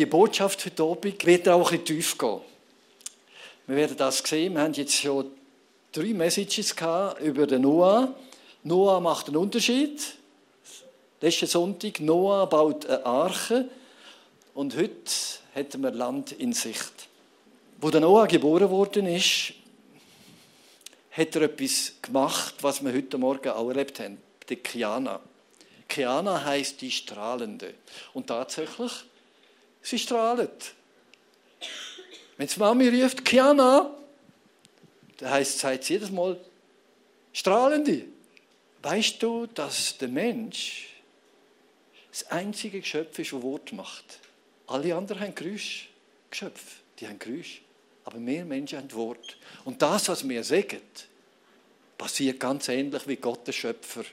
Die Botschaft heute Abend wird auch ein tief gehen. Wir werden das sehen. Wir haben jetzt schon drei Messages über den Noah. Noah macht einen Unterschied. Letzten Sonntag, Noah baut eine Arche. Und heute hätten wir Land in Sicht. Wo der Noah geboren worden ist, hat er etwas gemacht, was wir heute Morgen auch erlebt haben. Die Kiana. Kiana heißt die Strahlende. Und tatsächlich, sie strahlt. Wenn die Mami ruft, Kiana, dann heißt sie jedes Mal, Strahlende. Weißt du, dass der Mensch das einzige Geschöpf ist, das Wort macht? Alle anderen haben Geräusch. Geschöpfe, die haben Geräusch. Aber wir Menschen haben Wort. Und das, was wir sagen, passiert ganz ähnlich, wie Gott, der Schöpfer,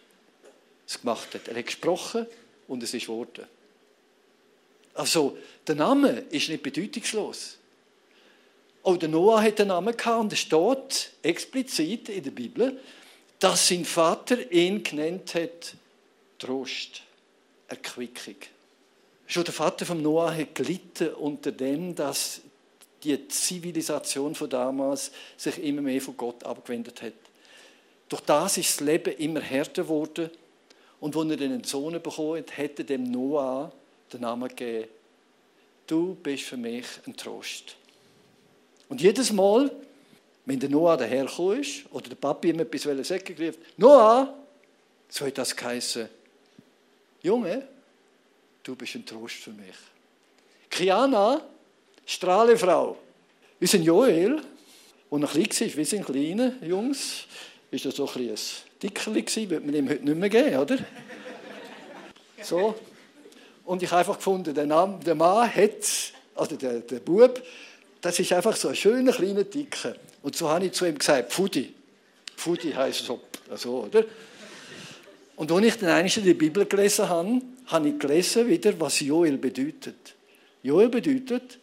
es gemacht hat. Er hat gesprochen und es ist geworden. Also, der Name ist nicht bedeutungslos. Auch der Noah hat einen Namen gehabt und es steht explizit in der Bibel, dass sein Vater ihn genannt hat Trost, Erquickung. Schon der Vater von Noah hat gelitten unter dem, dass die Zivilisation von damals sich immer mehr von Gott abgewendet hat. Durch das ist das Leben immer härter geworden. Und als er einen Sohn bekommen hat, hat er dem Noah den Namen gegeben, du bist für mich ein Trost. Und jedes Mal, wenn der Noah dahergekommen ist, oder der Papi ihm etwas sagen wollte, Noah, so hat das geheißen, Junge, du bist ein Trost für mich. Kiana, Strahlefrau. Unser Joel, der noch klein war, wie sind kleine Jungs, ist er so ein, ein Dickerli gewesen, wird man ihm heute nicht mehr geben, oder? So. Und ich habe einfach gefunden, der, Name, der Mann hat, also der, der Bub, das ist einfach so ein schöner, kleiner Dicker. Und so habe ich zu ihm gesagt, Fudi. Fudi heisst so, also, oder? Und als ich dann einmal die Bibel gelesen habe, habe ich gelesen wieder, was Joel bedeutet. Joel bedeutet,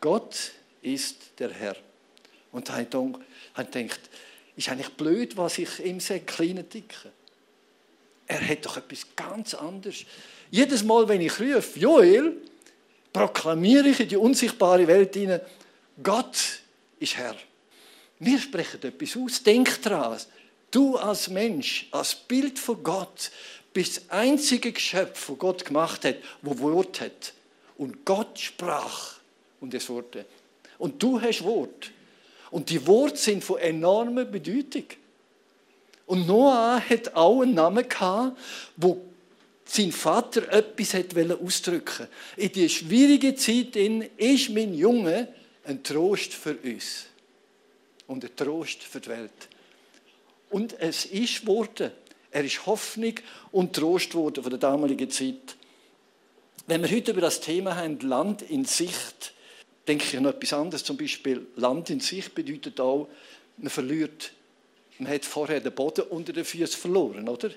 Gott ist der Herr. Und da habe ich gedacht, ist eigentlich blöd, was ich ihm sage, kleiner Dicker. Er hat doch etwas ganz anderes. Jedes Mal, wenn ich rufe, Joel, proklamiere ich in die unsichtbare Welt hinein, Gott ist Herr. Wir sprechen etwas aus. Denk daran. Du als Mensch, als Bild von Gott, bist das einzige Geschöpf, das Gott gemacht hat, wo Wort hat. Und Gott sprach und es wurde. Und du hast Wort. Und die Worte sind von enormer Bedeutung. Und Noah hat auch einen Namen gehabt, wo sein Vater etwas ausdrücken wollte. In dieser schwierigen Zeit ist mein Junge ein Trost für uns. Und ein Trost für die Welt. Und es ist geworden. Er ist Hoffnung und Trost geworden von der damaligen Zeit. Wenn wir heute über das Thema haben, Land in Sicht, denke ich an etwas anderes. Zum Beispiel Land in sich bedeutet auch, man verliert, man hat vorher den Boden unter den Füßen verloren, oder?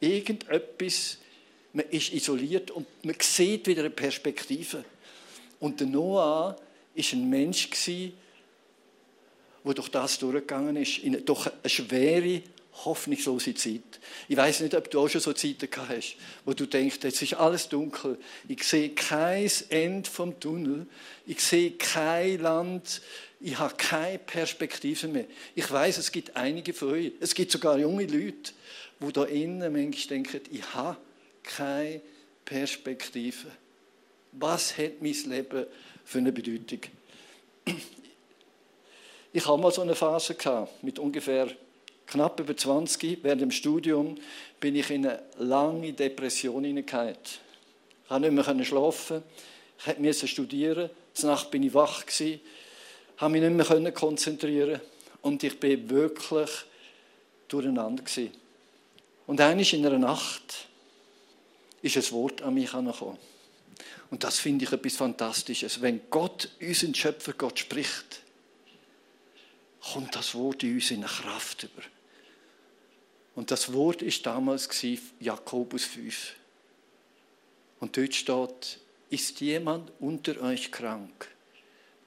Irgendetwas, man ist isoliert und man sieht wieder eine Perspektive. Und der Noah war ein Mensch, der durch das durchgegangen ist, in durch eine schwere hoffnungslose Zeit. Ich weiß nicht, ob du auch schon so Zeiten gehabt hast, wo du denkst, jetzt ist alles dunkel, ich sehe kein Ende vom Tunnel, ich sehe kein Land, ich habe keine Perspektive mehr. Ich weiß, es gibt einige von euch, es gibt sogar junge Leute, die da innen manchmal denken, ich habe keine Perspektive. Was hat mein Leben für eine Bedeutung? Ich habe mal so eine Phase gehabt, mit ungefähr knapp über 20, während dem Studium, bin ich in eine lange Depression hineingekommen. Ich konnte nicht mehr schlafen, ich musste studieren, Nacht bin ich wach, konnte mich nicht mehr konzentrieren und ich bin wirklich durcheinander. Gewesen. Und eines in einer Nacht ist ein Wort an mich gekommen. Und das finde ich etwas Fantastisches. Wenn Gott, unseren Schöpfer Gott spricht, kommt das Wort in uns in eine Kraft über. Und das Wort ist damals Jakobus 5. Und dort steht, ist jemand unter euch krank?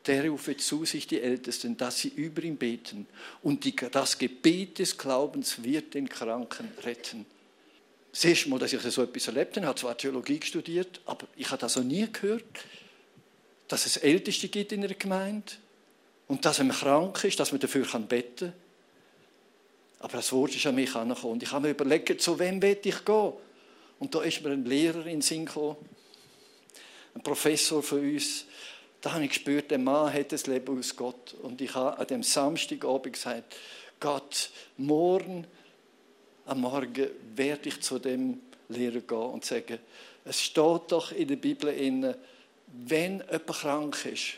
Der rufe zu sich die Ältesten, dass sie über ihn beten. Und die, das Gebet des Glaubens wird den Kranken retten. Das erste Mal, dass ich so etwas erlebt habe, ich habe zwar Theologie studiert, aber ich habe das noch nie gehört, dass es Älteste gibt in einer Gemeinde und dass, man krank ist, dass man dafür beten kann. Aber das Wort ist an mich angekommen. Und ich habe mir überlegt, zu wem will ich gehen? Und da ist mir ein Lehrer in den Sinn gekommen, ein Professor von uns. Da habe ich gespürt, der Mann hat das Leben aus Gott. Und ich habe an dem Samstagabend gesagt, Gott, morgen am Morgen werde ich zu dem Lehrer gehen und sagen, es steht doch in der Bibel, in, wenn jemand krank ist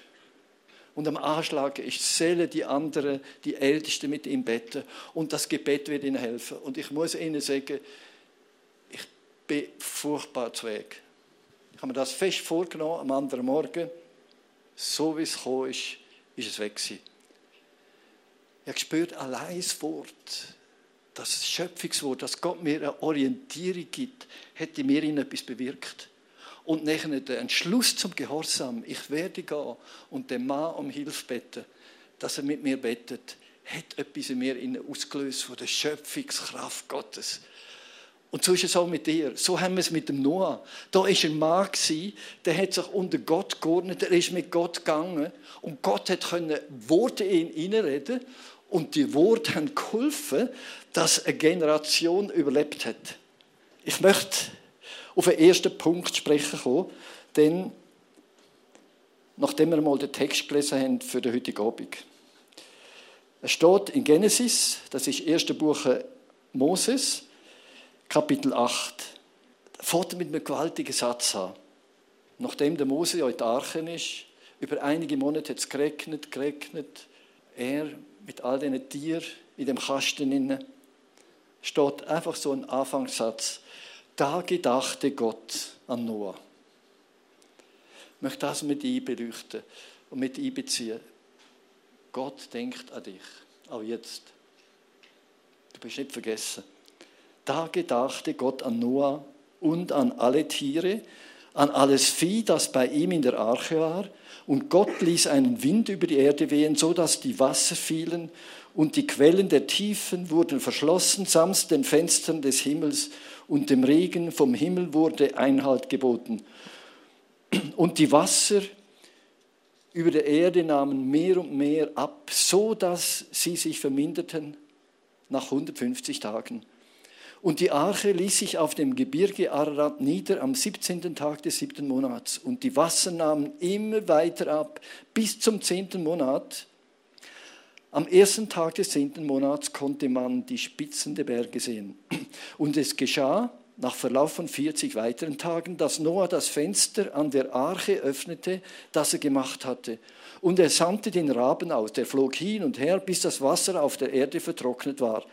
und am Anschlag ist, sollen die anderen, die Ältesten mit ihm beten und das Gebet wird ihnen helfen. Und ich muss ihnen sagen, ich bin furchtbar zu Weg. Ich habe mir das fest vorgenommen am anderen Morgen. So wie es gekommen ist, ist es weg gewesen. Ich gespürt, allein das Wort, das Schöpfungswort, dass Gott mir eine Orientierung gibt, hätte mir in etwas bewirkt. Und nachher der Entschluss zum Gehorsam, ich werde gehen und dem Mann um Hilfe beten, dass er mit mir betet, hat etwas in mir ausgelöst von der Schöpfungskraft Gottes. Und so ist es auch mit dir. So haben wir es mit dem Noah. Da war ein Mann, der hat sich unter Gott geordnet, der ist mit Gott gegangen und Gott hat können Worte in ihn hineinreden und die Worte haben geholfen, dass eine Generation überlebt hat. Ich möchte auf den ersten Punkt sprechen kommen, denn nachdem wir mal den Text gelesen haben für den heutigen Abend. Es steht in Genesis, das ist das erste Buch Moses, Kapitel 8. Da fängt mit einem gewaltigen Satz an. Nachdem der Mose ja in der Arche ist, über einige Monate hat es geregnet, geregnet, er mit all diesen Tieren in dem Kasten inne, steht einfach so ein Anfangssatz. Da gedachte Gott an Noah. Ich möchte das mit einbeleuchten und mit einbeziehen. Gott denkt an dich, auch jetzt. Du bist nicht vergessen. Da gedachte Gott an Noah und an alle Tiere, an alles Vieh, das bei ihm in der Arche war. Und Gott ließ einen Wind über die Erde wehen, so dass die Wasser fielen und die Quellen der Tiefen wurden verschlossen samt den Fenstern des Himmels und dem Regen vom Himmel wurde Einhalt geboten. Und die Wasser über der Erde nahmen mehr und mehr ab, so dass sie sich verminderten nach 150 Tagen. Und die Arche ließ sich auf dem Gebirge Ararat nieder am 17. Tag des siebten Monats. Und die Wasser nahmen immer weiter ab bis zum zehnten Monat. Am ersten Tag des zehnten Monats konnte man die Spitzen der Berge sehen. Und es geschah nach Verlauf von 40 weiteren Tagen, dass Noah das Fenster an der Arche öffnete, das er gemacht hatte. Und er sandte den Raben aus, der flog hin und her, bis das Wasser auf der Erde vertrocknet war.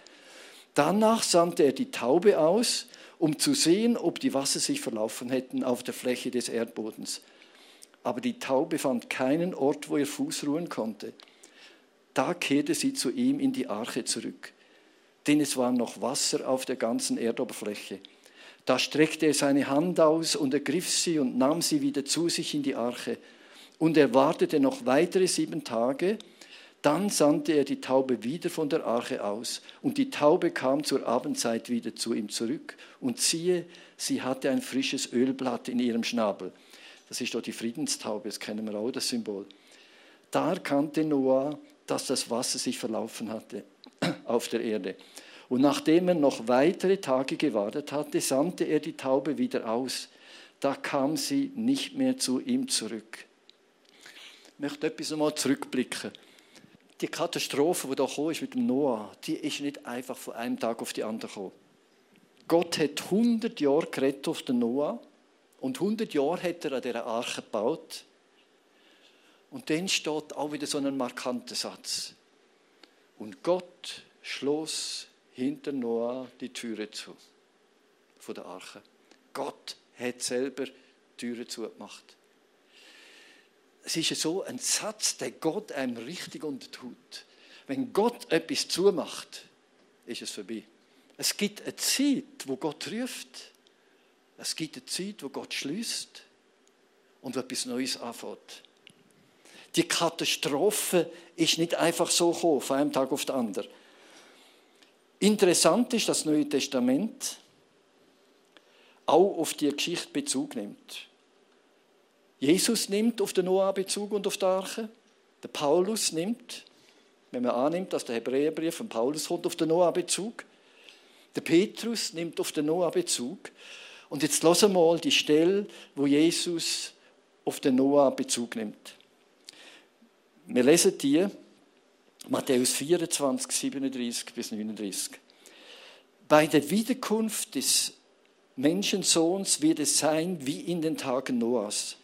Danach sandte er die Taube aus, um zu sehen, ob die Wasser sich verlaufen hätten auf der Fläche des Erdbodens. Aber die Taube fand keinen Ort, wo ihr Fuß ruhen konnte. Da kehrte sie zu ihm in die Arche zurück, denn es war noch Wasser auf der ganzen Erdoberfläche. Da streckte er seine Hand aus und ergriff sie und nahm sie wieder zu sich in die Arche. Und er wartete noch weitere sieben Tage, dann sandte er die Taube wieder von der Arche aus, und die Taube kam zur Abendzeit wieder zu ihm zurück, und siehe, sie hatte ein frisches Ölblatt in ihrem Schnabel. Das ist doch die Friedenstaube, das kennen wir auch, das Symbol. Da erkannte Noah, dass das Wasser sich verlaufen hatte auf der Erde. Und nachdem er noch weitere Tage gewartet hatte, sandte er die Taube wieder aus. Da kam sie nicht mehr zu ihm zurück. Ich möchte etwas nochmal zurückblicken die Katastrophe, die da ist mit dem Noah, die ist nicht einfach von einem Tag auf den anderen gekommen. Gott hat 100 Jahre gerettet auf den Noah und 100 Jahre hat er an dieser Arche gebaut. Und dann steht auch wieder so ein markanter Satz. Und Gott schloss hinter Noah die Türe zu von der Arche. Gott hat selber die Türe zugemacht es ist so ein Satz, der Gott einem richtig untertut. Wenn Gott etwas zumacht, ist es vorbei. Es gibt eine Zeit, wo Gott ruft. Es gibt eine Zeit, wo Gott schließt und etwas Neues anfängt. Die Katastrophe ist nicht einfach so gekommen, von einem Tag auf den anderen. Interessant ist, dass das Neue Testament auch auf die Geschichte Bezug nimmt. Jesus nimmt auf den Noah Bezug und auf die Arche. Der Paulus nimmt, wenn man annimmt, dass der Hebräerbrief von Paulus kommt, auf den Noah Bezug. Der Petrus nimmt auf den Noah Bezug. Und jetzt hören wir mal die Stelle, wo Jesus auf den Noah Bezug nimmt. Wir lesen die, Matthäus 24, 37 bis 39. Bei der Wiederkunft des Menschensohns wird es sein wie in den Tagen Noahs.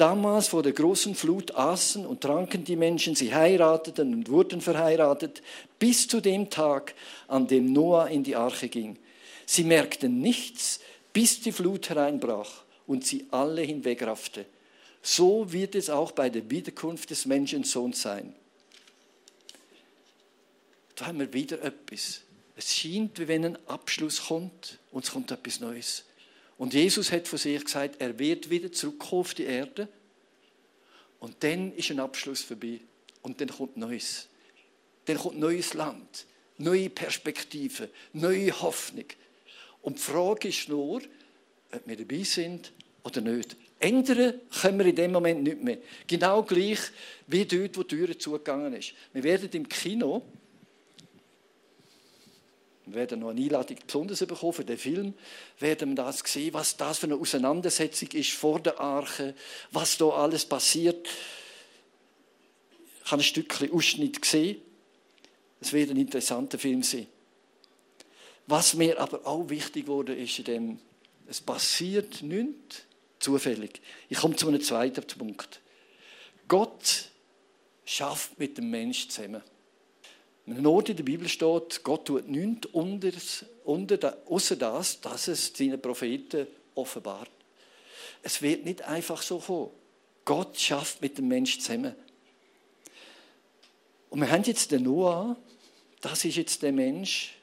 Damals vor der großen Flut aßen und tranken die Menschen, sie heirateten und wurden verheiratet, bis zu dem Tag, an dem Noah in die Arche ging. Sie merkten nichts, bis die Flut hereinbrach und sie alle hinwegraffte. So wird es auch bei der Wiederkunft des Menschensohns sein. Da haben wir wieder etwas. Es scheint, wie wenn ein Abschluss kommt und es kommt etwas Neues. Und Jesus hat von sich gesagt, er wird wieder zurückkommen auf die Erde. Und dann ist ein Abschluss vorbei. Und dann kommt Neues. Dann kommt neues Land, neue Perspektiven, neue Hoffnung. Und die Frage ist nur, ob wir dabei sind oder nicht. Ändern können wir in dem Moment nicht mehr. Genau gleich wie dort, wo die Tür zugegangen ist. Wir werden im Kino, wir werden noch eine Einladung besonders bekommen für den Film, werden wir das sehen, was das für eine Auseinandersetzung ist vor der Arche, was da alles passiert. Ich habe ein Stückchen Ausschnitt gesehen. Es wird ein interessanter Film sein. Was mir aber auch wichtig wurde, ist in dem, es passiert nichts zufällig. Ich komme zu einem zweiten Punkt. Gott schafft mit dem Menschen zusammen. An einem Ort in der Bibel steht, Gott tut nichts unter, außer das, dass es seinen Propheten offenbart. Es wird nicht einfach so kommen. Gott schafft mit dem Menschen zusammen. Und wir haben jetzt den Noah, das ist jetzt der Mensch,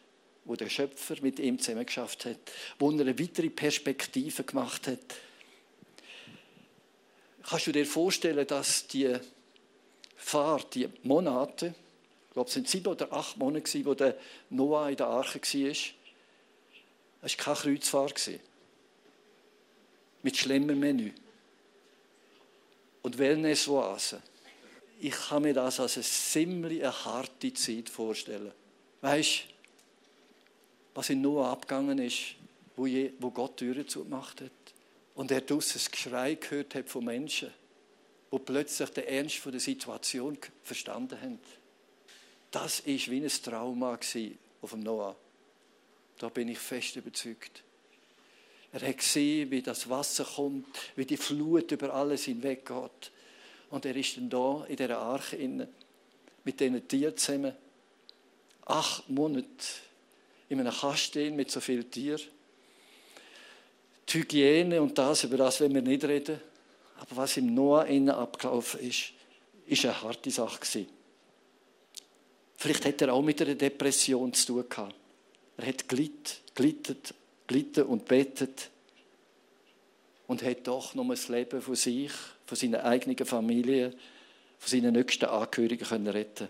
wo der Schöpfer mit ihm zusammen geschafft hat, wo er eine weitere Perspektive gemacht hat Kannst du dir vorstellen, dass die Fahrt, die Monate, glaube, es sind sieben oder acht Monate, wo der Noah in der Arche war, es war keine Kreuzfahrt. Mit schlimmem Menü. Und Wellnessoasen. Ich kann mir das als eine ziemlich eine harte Zeit vorstellen. Weißt du, was in Noah abgegangen ist, wo, Gott Türen zugemacht hat? und er draussen ein Geschrei gehört hat von Menschen, die plötzlich den Ernst der Situation verstanden haben. Das war wie ein Trauma auf dem Noah. Da bin ich fest überzeugt. Er hat gesehen, wie das Wasser kommt, wie die Flut über alles hinweggeht. Und er ist dann da in dieser Arche inne mit diesen Tieren zusammen. Acht Monate in einem Kasten mit so vielen Tieren die Hygiene und das, über das wollen wir nicht reden. Aber was im Noah innen abgelaufen ist, ist eine harte Sache gewesen. Vielleicht hat er auch mit einer Depression zu tun gehabt. Er hat glitt, glittet, glitten und betet und hat doch noch das Leben von sich, von seiner eigenen Familie, von seinen nächsten Angehörigen können retten.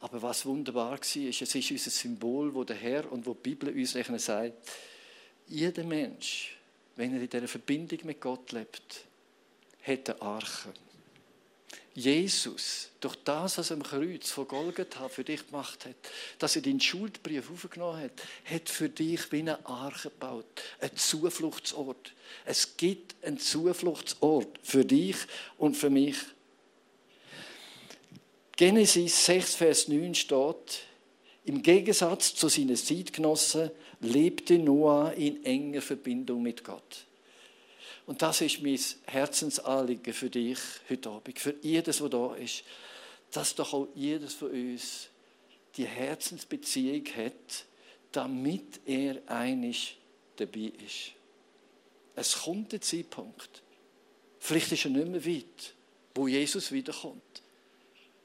Aber was wunderbar war, ist, es ist unser Symbol, wo der Herr und wo die Bibel uns sagt, jeder Mensch wenn er in dieser Verbindung mit Gott lebt, hat eine Arche. Jesus, durch das, was er am Kreuz von Golgatha für dich gemacht hat, dass er deinen Schuldbrief aufgenommen hat, hat für dich wie eine Arche gebaut. Ein Zufluchtsort. Es gibt einen Zufluchtsort für dich und für mich. Genesis 6, Vers 9 steht, im Gegensatz zu seinen Zeitgenossen lebte Noah in enger Verbindung mit Gott. Und das ist mein Herzensanliegen für dich heute Abend, für jedes, was da ist, dass doch auch jedes von uns die Herzensbeziehung hat, damit er einig dabei ist. Es kommt der Zeitpunkt, vielleicht ist er nicht mehr weit, wo Jesus wiederkommt,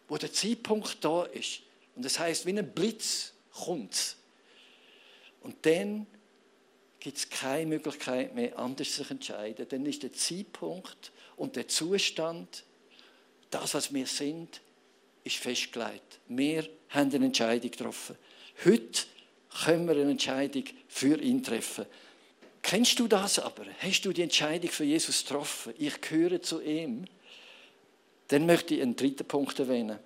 wo der Zeitpunkt da ist. Und das heißt, wie ein Blitz kommt und dann gibt es keine Möglichkeit mehr, anders zu entscheiden. Dann ist der Zeitpunkt und der Zustand, das, was wir sind, ist festgelegt. Wir haben eine Entscheidung getroffen. Heute können wir eine Entscheidung für ihn treffen. Kennst du das aber? Hast du die Entscheidung für Jesus getroffen? Ich gehöre zu ihm. Dann möchte ich einen dritten Punkt erwähnen.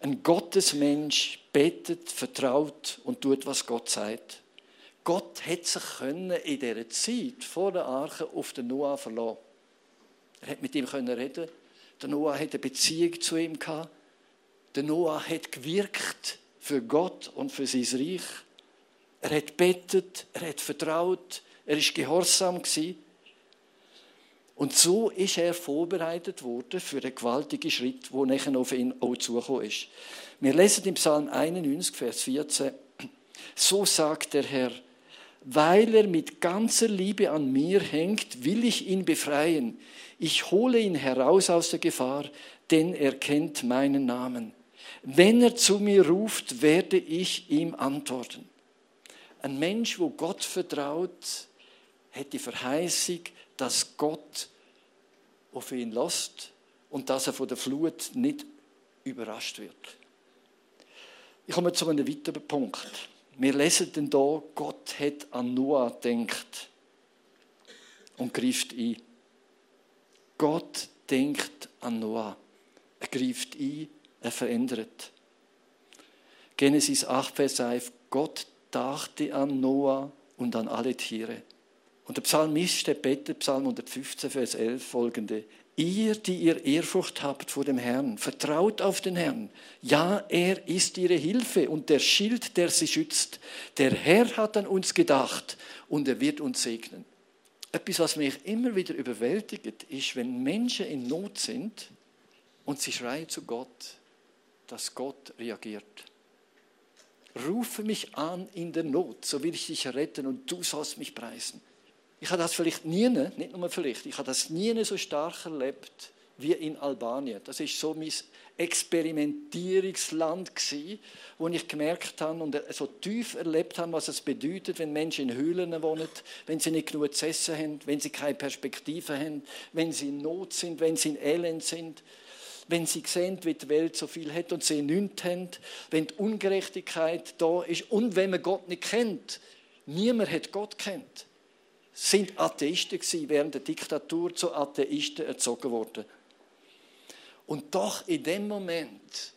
Ein Gottesmensch betet, vertraut und tut, was Gott sagt. Gott hätte sich können in dieser Zeit vor der Arche auf den Noah verlassen. Er hätte mit ihm können reden. Der Noah hatte eine Beziehung zu ihm. Der Noah hat gewirkt für Gott und für sein Reich. Er hat betet, er hat vertraut, er ist gehorsam gewesen. Und so ist er vorbereitet worden für den gewaltigen Schritt, wo nachher auf ihn auch zugekommen ist. Wir lesen im Psalm 91, Vers 14, so sagt der Herr, weil er mit ganzer Liebe an mir hängt, will ich ihn befreien. Ich hole ihn heraus aus der Gefahr, denn er kennt meinen Namen. Wenn er zu mir ruft, werde ich ihm antworten. Ein Mensch, wo Gott vertraut, hat die Verheißung, dass Gott auf ihn lässt und dass er von der Flut nicht überrascht wird. Ich komme zu einem weiteren Punkt. Wir lesen denn da, Gott hat an Noah gedacht und greift ein. Gott denkt an Noah. Er greift ein, er verändert. Genesis 8, Vers 11. Gott dachte an Noah und an alle Tiere. Und der Psalmist, der betet, Psalm 115, Vers 11, folgende. Ihr, die ihr Ehrfurcht habt vor dem Herrn, vertraut auf den Herrn. Ja, er ist ihre Hilfe und der Schild, der sie schützt. Der Herr hat an uns gedacht und er wird uns segnen. Etwas, was mich immer wieder überwältigt, ist, wenn Menschen in Not sind und sie schreien zu Gott, dass Gott reagiert. Rufe mich an in der Not, so will ich dich retten und du sollst mich preisen. Ich habe das vielleicht nie, nicht nur vielleicht, ich habe das nie so stark erlebt wie in Albanien. Das ist so mein Experimentierungsland gewesen, wo ich gemerkt habe und so tief erlebt habe, was es bedeutet, wenn Menschen in Höhlen wohnen, wenn sie nicht genug zu essen haben, wenn sie keine Perspektive haben, wenn sie in Not sind, wenn sie in Elend sind, wenn sie sehen, wie die Welt so viel hat und sie nichts haben, wenn die Ungerechtigkeit da ist und wenn man Gott nicht kennt. Niemand hat Gott kennt sind Atheisten gewesen, während der Diktatur zu Atheisten erzogen worden. Und doch in dem Moment,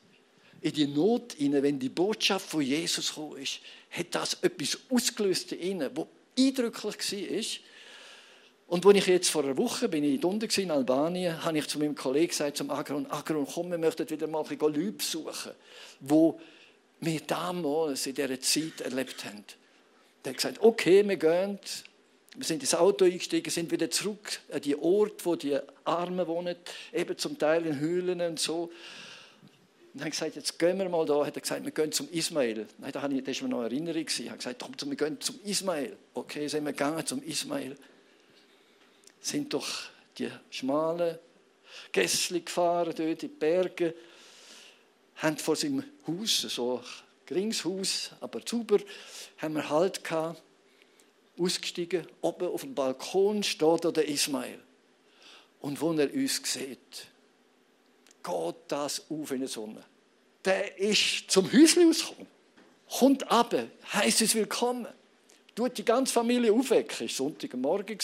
in die Not hinein, wenn die Botschaft von Jesus gekommen ist, hat das etwas ausgelöst in ihnen, was eindrücklich war. Und als ich jetzt vor einer Woche bin ich unten in Albanien, habe ich zu meinem Kollegen gesagt, zum Agron, Agron, komm, wir möchten wieder mal ein Leute suchen, wo wir damals in dieser Zeit erlebt haben. Der hat gesagt, okay, wir gehen, wir sind ins Auto eingestiegen, sind wieder zurück an die Ort, wo die Armen wohnen, eben zum Teil in Höhlen und so. Und haben gesagt, jetzt gehen wir mal da. Hat er gesagt, wir gehen zum Ismail. Nein, da habe ich, das war mir noch Erinnerung. Ich habe gesagt, wir gehen zum Ismail. Okay, sind wir gegangen zum Ismail. Sind durch die schmalen Gässli gefahren, dort in die Berge. Haben vor seinem Haus, so ein geringes Haus, aber sauber, haben wir Halt gehabt ausgestiegen, oben auf dem Balkon steht der Ismail. Und wo er uns sieht, geht das auf in die Sonne. Der ist zum Häuschen rausgekommen. Kommt ab, heisst es willkommen. Tut die ganze Familie aufwecken. Es war Sonntagmorgen.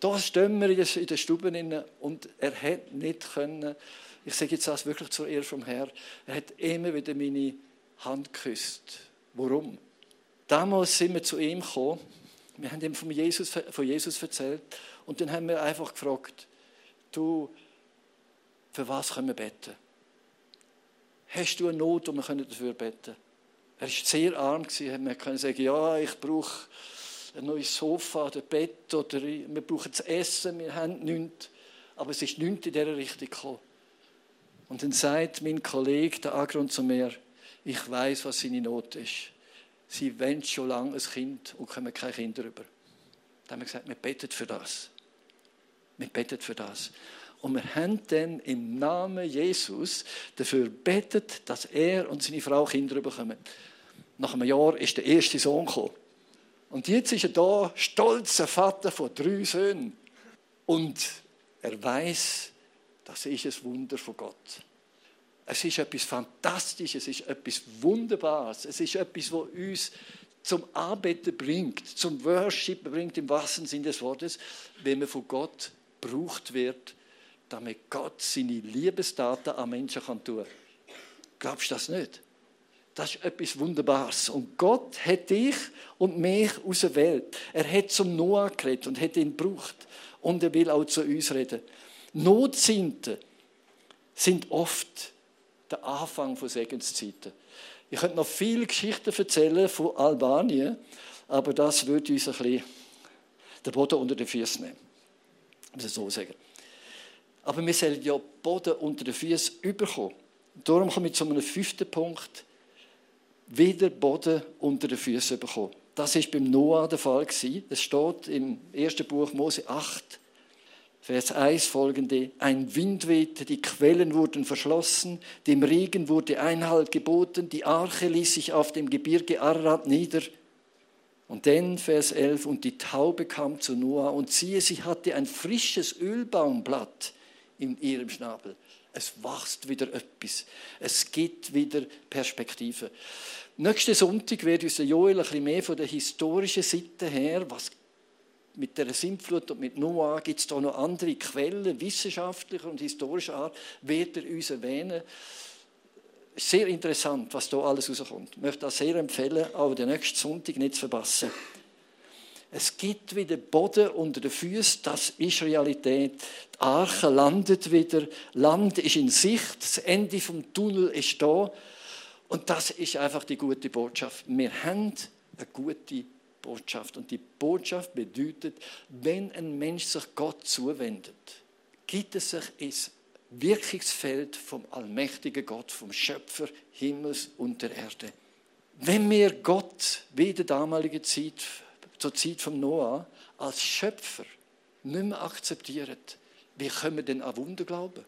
Da stehen wir in der Stube und er hat nicht können, ich sage jetzt das wirklich zur Ehre vom Herrn, er hat immer wieder meine Hand geküsst. Warum? Damals sind wir zu ihm gekommen. Wir haben ihm von Jesus, von Jesus erzählt. Und dann haben wir einfach gefragt, du, für was können wir beten? Hast du eine Not und wir können dafür beten? Er war sehr arm, wir können sagen, ja, ich brauche ein neues Sofa oder Bett oder wir brauchen zu essen, wir haben nichts. Aber es ist nichts in dieser Richtung gekommen. Und dann sagt mein Kollege, der Agron, zu mir, ich weiß, was seine Not ist sie wollen schon lange ein Kind und kommen keine Kinder über. Dann haben wir gesagt, wir beten für das. Wir beten für das. Und wir haben dann im Namen Jesus dafür betet, dass er und seine Frau Kinder bekommen. Nach einem Jahr ist der erste Sohn gekommen. Und jetzt ist er da, stolzer Vater von drei Söhnen. Und er weiß, das ist ein Wunder von Gott. Es ist etwas Fantastisches, es ist etwas Wunderbares, es ist etwas, was uns zum Arbeiten bringt, zum Worship bringt im wahrsten Sinne des Wortes, wenn man von Gott gebraucht wird, damit Gott seine Liebesdaten an Menschen tun kann. Glaubst du das nicht? Das ist etwas Wunderbares. Und Gott hat dich und mich aus der Welt. Er hat zum Noah geredet und hat ihn gebraucht. Und er will auch zu uns reden. Notsinnte sind oft der Anfang von Segenszeiten. Ich könnte noch viele Geschichten erzählen von Albanien, aber das würde uns ein bisschen den Boden unter den Füßen nehmen. Ich muss so sagen. Aber wir sollen ja Boden unter den Füßen überkommen. Darum komme ich zu einem fünften Punkt. Wieder Boden unter den Füßen bekommen. Das ist beim Noah der Fall Es steht im ersten Buch Mose 8, Vers 1 folgende. Ein Wind wehte, die Quellen wurden verschlossen, dem Regen wurde Einhalt geboten, die Arche ließ sich auf dem Gebirge Ararat nieder. Und dann Vers 11, und die Taube kam zu Noah und siehe, sie hatte ein frisches Ölbaumblatt in ihrem Schnabel. Es wächst wieder etwas. Es gibt wieder Perspektive. Nächsten Sonntag wird uns Joel ein bisschen mehr von der historischen Seite her, was mit der Sintflut und mit Noah gibt es da noch andere Quellen, wissenschaftlicher und historischer Art, wird er uns erwähnen. Sehr interessant, was da alles rauskommt. Ich möchte das sehr empfehlen, aber den nächsten Sonntag nicht zu verpassen. Es gibt wieder Boden unter den Füßen, das ist Realität. Die Arche landet wieder, Land ist in Sicht, das Ende vom Tunnel ist da. Und das ist einfach die gute Botschaft. Wir haben eine gute Botschaft. Und die Botschaft bedeutet, wenn ein Mensch sich Gott zuwendet, gibt es sich ins Wirkungsfeld vom allmächtigen Gott, vom Schöpfer Himmels und der Erde. Wenn wir Gott wie in der damaligen Zeit zur Zeit von Noah als Schöpfer nicht mehr akzeptieren, wie können wir denn an Wunder glauben?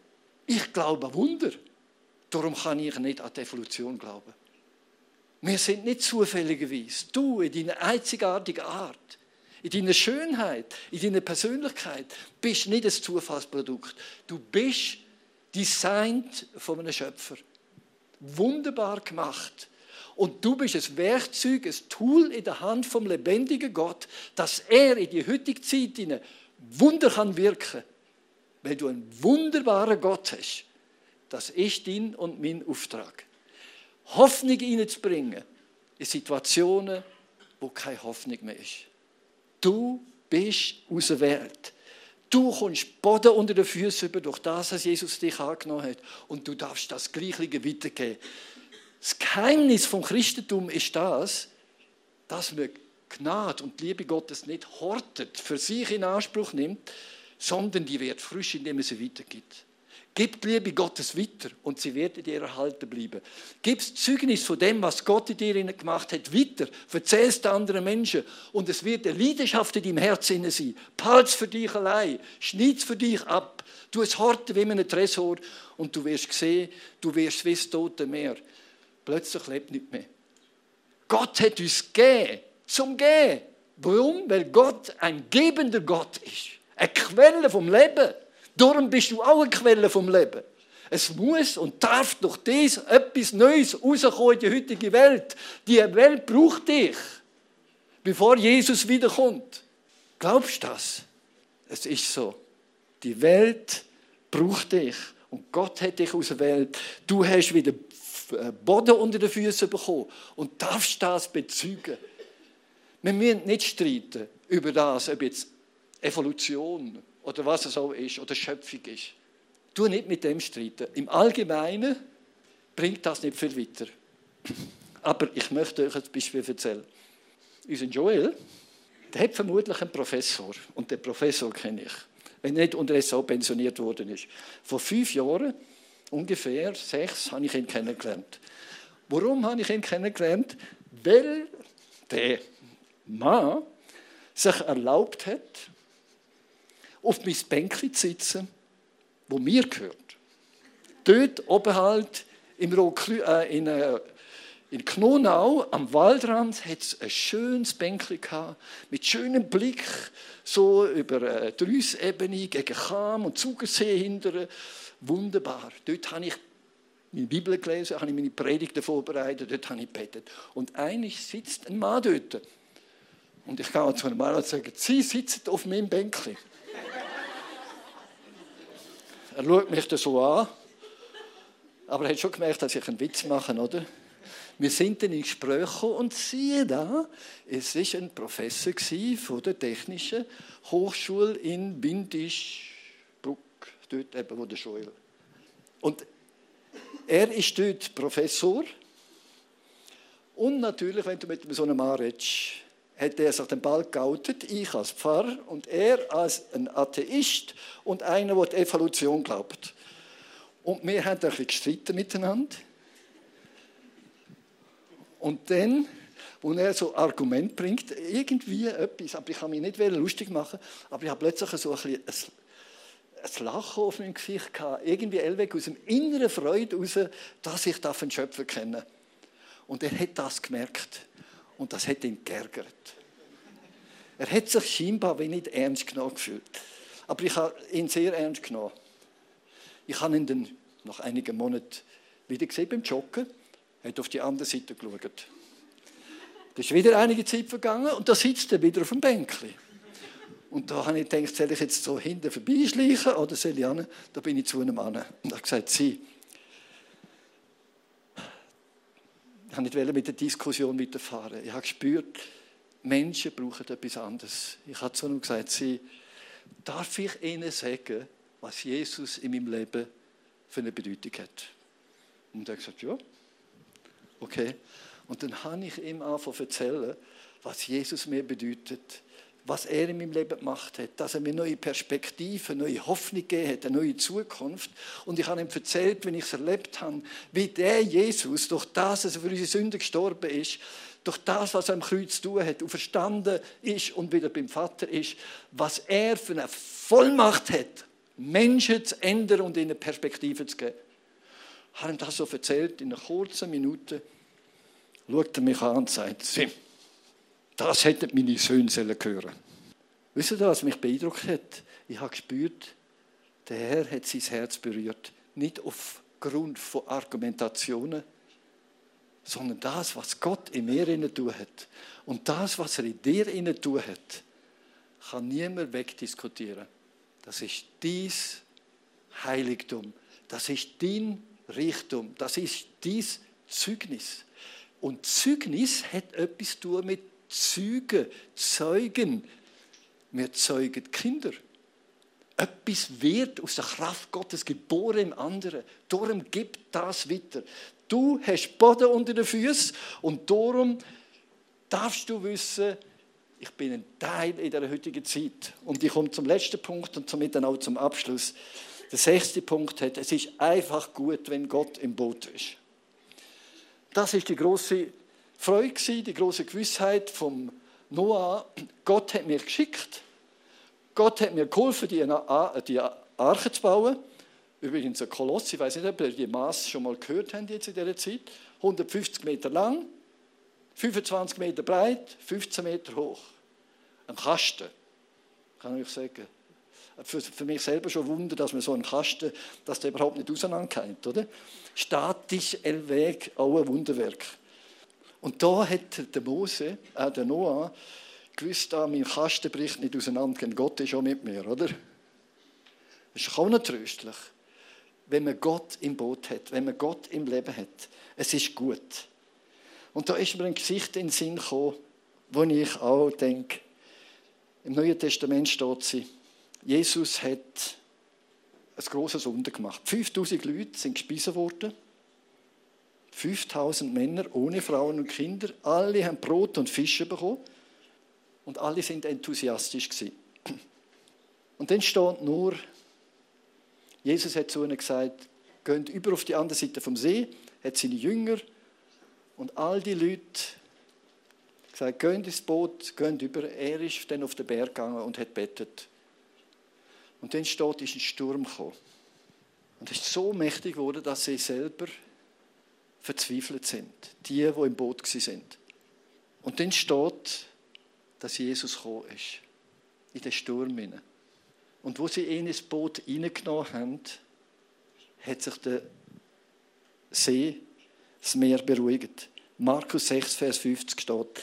Ich glaube an Wunder. Darum kann ich nicht an die Evolution glauben. Wir sind nicht zufälligerweise. Du in deiner einzigartigen Art, in deiner Schönheit, in deiner Persönlichkeit bist nicht ein Zufallsprodukt. Du bist designt von einem Schöpfer. Wunderbar gemacht und du bist ein Werkzeug, ein Tool in der Hand vom lebendigen Gott, dass er in die heutige Zeit in Wunder kann wirken, weil du einen wunderbaren Gott hast. Das ist dein und mein Auftrag. Hoffnung hineinzubringen in Situationen, wo keine Hoffnung mehr ist. Du bist aus der Welt. Du kommst Boden unter den Füßen über durch das, was Jesus dich angenommen hat. Und du darfst das Gleiche weitergeben. Das Geheimnis vom Christentum ist das, dass man Gnade und Liebe Gottes nicht hortet, für sich in Anspruch nimmt, sondern die wird frisch, indem man sie weitergibt. Gib die Liebe Gottes weiter und sie wird in dir erhalten bleiben. Gib das Zeugnis von dem, was Gott in dir gemacht hat, weiter. Erzähl es anderen Menschen und es wird eine Leidenschaft in deinem Herzen sein. Es für dich allein. Schneid es für dich ab. Du es horten wie in einem Tresor und du wirst sehen, du wirst wie das Tote Meer plötzlich lebt nicht mehr. Gott hat uns gegeben, zum Gehen. Warum? Weil Gott ein gebender Gott ist. Eine Quelle vom Leben. Darum bist du auch eine Quelle vom Leben. Es muss und darf durch dies etwas Neues rauskommen in die heutige Welt. Die Welt braucht dich, bevor Jesus wiederkommt. Glaubst du das? Es ist so. Die Welt braucht dich. Und Gott hat dich aus der Welt. Du hast wieder Boden unter den Füßen bekommen und darfst das bezeugen. Wir müssen nicht streiten über das, ob jetzt Evolution oder was es auch ist oder Schöpfung ist. Du nicht mit dem streiten. Im Allgemeinen bringt das nicht viel weiter. Aber ich möchte euch ein Beispiel erzählen. Unser Joel, der hat vermutlich einen Professor und den Professor kenne ich, wenn nicht unterdessen auch pensioniert worden ist. Vor fünf Jahren ungefähr sechs, habe ich ihn kennengelernt. Warum habe ich ihn kennengelernt? Weil der Mann sich erlaubt hat, auf mein Bänkchen zu sitzen, wo mir gehört. Dort oben halt im Roklü, äh, in, äh, in Knonau am Waldrand hat es ein schönes Bänkchen gehabt, mit schönem Blick so über äh, die Rüssebene gegen Cham und Zugersee hinterher wunderbar. Dort habe ich meine Bibel gelesen, habe ich meine Predigten vorbereitet, dort habe ich gebetet. Und eigentlich sitzt ein Mann dort. Und ich gehe zu einem Mann und sage, Sie sitzen auf meinem Bänkchen. Er schaut mich da so an, aber er hat schon gemerkt, dass ich einen Witz mache, oder? Wir sind dann in Gespräch gekommen und siehe da, es war ein Professor von der Technischen Hochschule in Bindischbruck, dort eben, wo der Schule. Und er ist dort Professor. Und natürlich, wenn du mit so einem Mann redest, hat er sich den Ball geoutet, ich als Pfarrer und er als ein Atheist und einer, der die Evolution glaubt. Und wir haben ein bisschen gestritten miteinander. Und dann, wo er so Argument bringt, irgendwie etwas, aber ich kann mich nicht lustig machen, aber ich habe plötzlich so ein, bisschen ein Lachen auf meinem Gesicht gehabt, irgendwie Elweg aus dem inneren Freude heraus, dass ich einen Schöpfer kenne. Und er hat das gemerkt. Und das hat ihn geärgert. Er hat sich scheinbar wie nicht ernst genommen gefühlt. Aber ich habe ihn sehr ernst genommen. Ich habe ihn dann nach einigen Monaten wieder gesehen beim Joggen, er hat auf die andere Seite geschaut. Da ist wieder einige Zeit vergangen und da sitzt er wieder auf dem Bänkchen. Und da habe ich gedacht, soll ich jetzt so hinten vorbeischleichen oder soll ich an? Da bin ich zu einem Mann und habe gesagt, Sie, ich wollte nicht mit der Diskussion weiterfahren. Ich habe gespürt, Menschen brauchen etwas anderes. Ich habe zu ihm gesagt, Sie, darf ich Ihnen sagen, was Jesus in meinem Leben für eine Bedeutung hat? Und er hat gesagt, ja. Okay. Und dann habe ich ihm zu erzählen, was Jesus mir bedeutet was er in meinem Leben gemacht hat, dass er mir neue Perspektiven, neue Hoffnung gegeben hat, eine neue Zukunft. Und ich habe ihm erzählt, wenn ich es erlebt habe, wie der Jesus, durch das, dass er für unsere Sünden gestorben ist, durch das, was er am Kreuz zu tun hat, und verstanden ist und wieder beim Vater ist, was er für eine Vollmacht hat, Menschen zu ändern und ihnen Perspektiven zu geben. Ich habe ihm das so erzählt, in einer kurzen Minute, schaut er mich an und sagt, das hätten meine Söhne hören Wisst ihr, was mich beeindruckt hat? Ich habe gespürt, der Herr hat sein Herz berührt. Nicht aufgrund von Argumentationen, sondern das, was Gott in mir innen tun hat. Und das, was er in dir innen tun hat, kann niemand wegdiskutieren. Das ist dies Heiligtum. Das ist dein Reichtum. Das ist dies Zeugnis. Und Zeugnis hat etwas zu tun mit Zeugen, Zeugen. Wir zeugen Kinder. Etwas wird aus der Kraft Gottes geboren im anderen. Darum gibt das weiter. Du hast Boden unter den Füßen und darum darfst du wissen, ich bin ein Teil in der heutigen Zeit. Und ich komme zum letzten Punkt und somit dann auch zum Abschluss. Der sechste Punkt hat, es ist einfach gut, wenn Gott im Boot ist. Das ist die große Freude, die große Gewissheit vom Noah. Gott hat mir geschickt. Gott hat mir geholfen, die, Arche zu bauen. Übrigens ein Koloss, ich weiß nicht, ob ihr die Maß schon mal gehört habt jetzt in dieser Zeit. 150 Meter lang, 25 Meter breit, 15 Meter hoch. Ein Kasten, kann ich sagen. Für, für mich selber schon Wunder, dass man so einen Kasten, dass der überhaupt nicht auseinanderkommt, oder? Statisch ein Weg, auch ein Wunderwerk. Und da hat der Mose, auch der Noah, gewusst, ah, mein Kasten bricht nicht auseinander, Gott ist auch mit mir, oder? Das ist auch noch tröstlich, wenn man Gott im Boot hat, wenn man Gott im Leben hat. Es ist gut. Und da ist mir ein Gesicht in den Sinn gekommen, wo ich auch denke, im Neuen Testament steht sie, Jesus hat ein grosses Wunder gemacht. 5000 Leute sind gespeisen worden. 5000 Männer ohne Frauen und Kinder, alle haben Brot und Fische bekommen und alle sind enthusiastisch gewesen. Und dann steht nur, Jesus hat zu ihnen gesagt, geht über auf die andere Seite vom See, hat seine Jünger und all die Leute gesagt, geht ins Boot, geht über. Er ist dann auf den Berg gegangen und hat bettet. Und dann steht, ist ein Sturm gekommen. Und es ist so mächtig geworden, dass sie selber verzweifelt sind. Die, die im Boot sind. Und dann steht, dass Jesus gekommen ist. In den Sturm hinein. Und wo sie ihn ins Boot hineingenommen haben, hat sich der See, das Meer beruhigt. Markus 6, Vers 50 steht,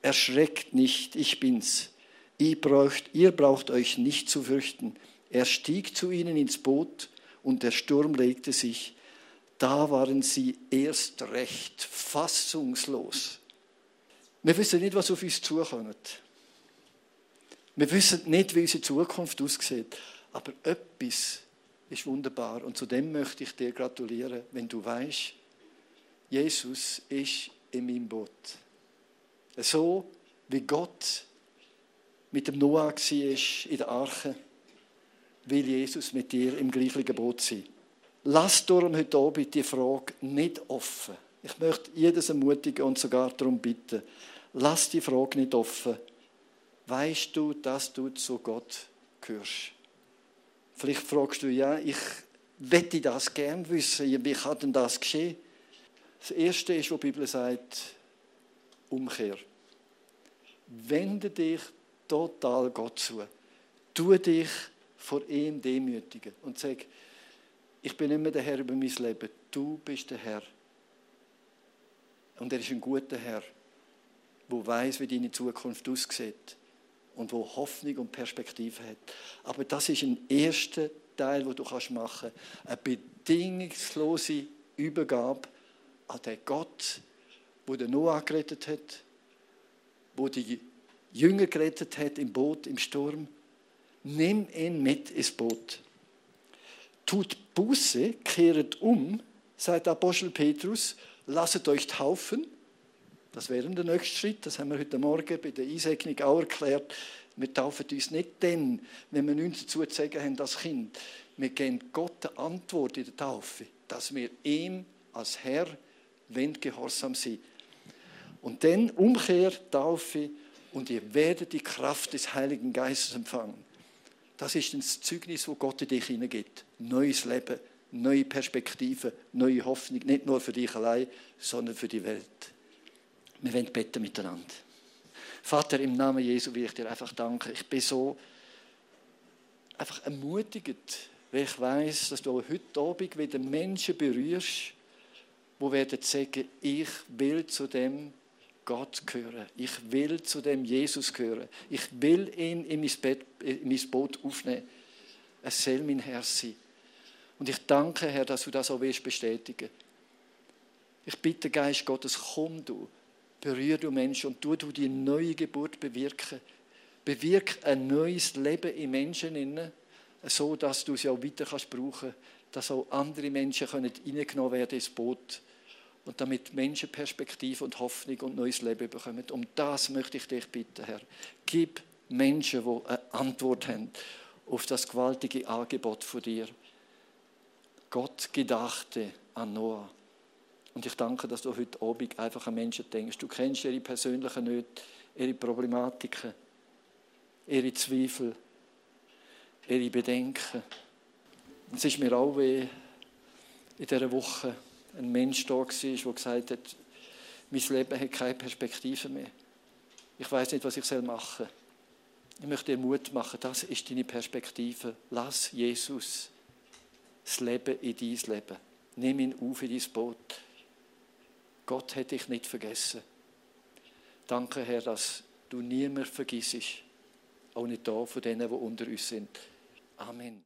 erschreckt nicht, ich bin's. Ihr braucht, ihr braucht euch nicht zu fürchten. Er stieg zu ihnen ins Boot und der Sturm legte sich. Da waren sie erst recht fassungslos. Wir wissen nicht, was auf uns zukommt. Wir wissen nicht, wie unsere Zukunft aussieht. Aber etwas ist wunderbar. Und zu dem möchte ich dir gratulieren, wenn du weißt, Jesus ist in meinem Boot. So wie Gott mit dem Noah war in der Arche, will Jesus mit dir im gleichen Boot sein. Lass darum heute Abend die Frage nicht offen. Ich möchte jedes ermutigen und sogar darum bitten, lass die Frage nicht offen. Weißt du, dass du zu Gott gehörst? Vielleicht fragst du, ja, ich wette das gern wissen, wie kann denn das geschehen? Das Erste ist, was die Bibel sagt, Umkehr. Wende dich total Gott zu. Tu dich vor ihm demütigen und sag, ich bin mehr der Herr über mein Leben, du bist der Herr. Und er ist ein guter Herr, der weiß, wie deine Zukunft aussieht und wo Hoffnung und Perspektive hat. Aber das ist ein erster Teil, wo du machen kannst. Eine bedingungslose Übergabe an den Gott, wo der Noah gerettet hat, wo die Jünger gerettet hat im Boot, im Sturm. Nimm ihn mit ins Boot. Tut Buße, kehret um, sagt Apostel Petrus, lasset euch taufen das wäre der nächste Schritt. Das haben wir heute Morgen bei der Einsegnung auch erklärt. Wir taufen uns nicht dann, wenn wir nichts dazu zu sagen haben als Kind. Wir geben Gott eine Antwort in der Taufe, dass wir ihm als Herr wenn gehorsam sind. Und dann Umkehr, Taufe und ihr werdet die Kraft des Heiligen Geistes empfangen. Das ist das Zeugnis, wo Gott in dich hineingibt. Neues Leben, neue Perspektiven, neue Hoffnung, nicht nur für dich allein, sondern für die Welt. Wir wollen beten miteinander. Vater, im Namen Jesu will ich dir einfach danken. Ich bin so einfach ermutigt, weil ich weiß, dass du heute Abend wieder Menschen berührst, die werden sagen, ich will zu dem Gott gehören. Ich will zu dem Jesus gehören. Ich will ihn in mein, Bett, in mein Boot aufnehmen. Es soll mein Herr sein. Und ich danke, Herr, dass du das auch willst bestätigen. Ich bitte, Geist Gottes, komm du berühr du Menschen und tu du die neue Geburt bewirken. Bewirk ein neues Leben in Menschen so dass du sie auch weiter kannst brauchen, dass auch andere Menschen können reingenommen werden ins Boot und damit Menschen Perspektive und Hoffnung und neues Leben bekommen. Um das möchte ich dich bitten, Herr. Gib Menschen, die eine Antwort haben auf das gewaltige Angebot von dir. Gott gedachte an Noah. Und ich danke, dass du heute Abend einfach an Menschen denkst. Du kennst ihre persönlichen Nöte, ihre Problematiken, ihre Zweifel, ihre Bedenken. Es ist mir auch weh, in dieser Woche ein Mensch da war, der gesagt hat, mein Leben hat keine Perspektive mehr. Ich weiß nicht, was ich machen soll. Ich möchte dir Mut machen, das ist deine Perspektive. Lass Jesus das Leben in dein Leben. Nimm ihn auf in dein Boot. Gott hat dich nicht vergessen. Danke, Herr, dass du niemand vergisst, auch nicht da von denen, die unter uns sind. Amen.